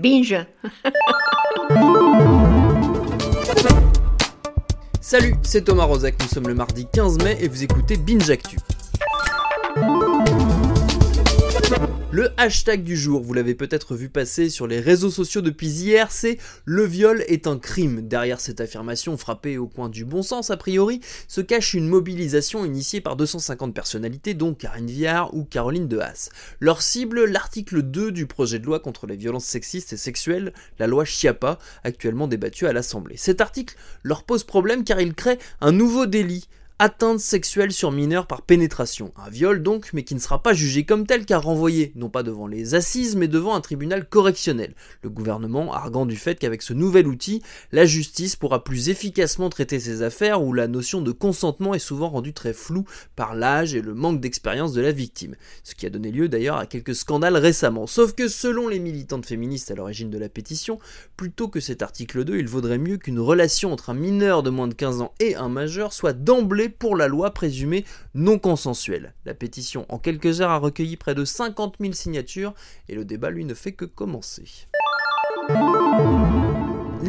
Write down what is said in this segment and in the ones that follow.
Binge Salut, c'est Thomas Rozek, nous sommes le mardi 15 mai et vous écoutez Binge Actu. Le hashtag du jour, vous l'avez peut-être vu passer sur les réseaux sociaux depuis hier, c'est le viol est un crime. Derrière cette affirmation frappée au coin du bon sens a priori, se cache une mobilisation initiée par 250 personnalités dont Karine Viard ou Caroline de Haas. Leur cible, l'article 2 du projet de loi contre les violences sexistes et sexuelles, la loi Chiapa, actuellement débattue à l'Assemblée. Cet article leur pose problème car il crée un nouveau délit atteinte sexuelle sur mineur par pénétration. Un viol donc, mais qui ne sera pas jugé comme tel car renvoyé, non pas devant les assises, mais devant un tribunal correctionnel. Le gouvernement arguant du fait qu'avec ce nouvel outil, la justice pourra plus efficacement traiter ces affaires où la notion de consentement est souvent rendue très floue par l'âge et le manque d'expérience de la victime. Ce qui a donné lieu d'ailleurs à quelques scandales récemment. Sauf que selon les militantes féministes à l'origine de la pétition, plutôt que cet article 2, il vaudrait mieux qu'une relation entre un mineur de moins de 15 ans et un majeur soit d'emblée pour la loi présumée non consensuelle. La pétition en quelques heures a recueilli près de 50 000 signatures et le débat lui ne fait que commencer.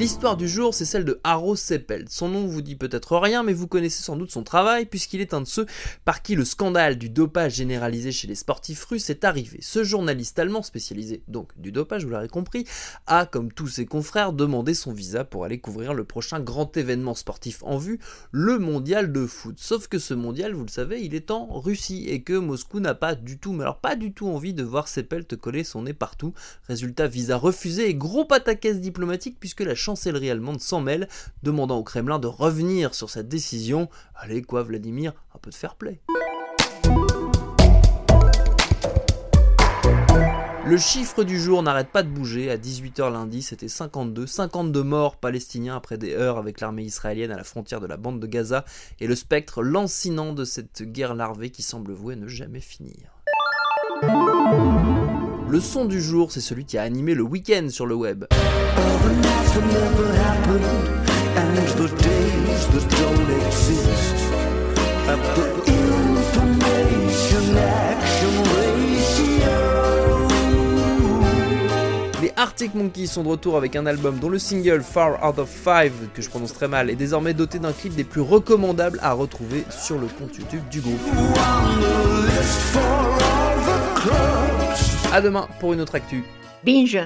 L'histoire du jour, c'est celle de Haro Seppelt. Son nom vous dit peut-être rien, mais vous connaissez sans doute son travail, puisqu'il est un de ceux par qui le scandale du dopage généralisé chez les sportifs russes est arrivé. Ce journaliste allemand, spécialisé donc du dopage, vous l'avez compris, a, comme tous ses confrères, demandé son visa pour aller couvrir le prochain grand événement sportif en vue, le mondial de foot. Sauf que ce mondial, vous le savez, il est en Russie, et que Moscou n'a pas du tout, mais alors pas du tout envie de voir Seppelt coller son nez partout. Résultat, visa refusé et gros pataquès diplomatique, puisque la chancellerie allemande s'en mêle, demandant au Kremlin de revenir sur sa décision. Allez quoi Vladimir, un peu de fair play. Le chiffre du jour n'arrête pas de bouger. À 18h lundi, c'était 52. 52 morts palestiniens après des heurts avec l'armée israélienne à la frontière de la bande de Gaza et le spectre lancinant de cette guerre larvée qui semble vouer ne jamais finir. Le son du jour, c'est celui qui a animé le week-end sur le web. Les Arctic Monkeys sont de retour avec un album dont le single Far Out of Five, que je prononce très mal, est désormais doté d'un clip des plus recommandables à retrouver sur le compte YouTube du groupe. A demain pour une autre actu. Binge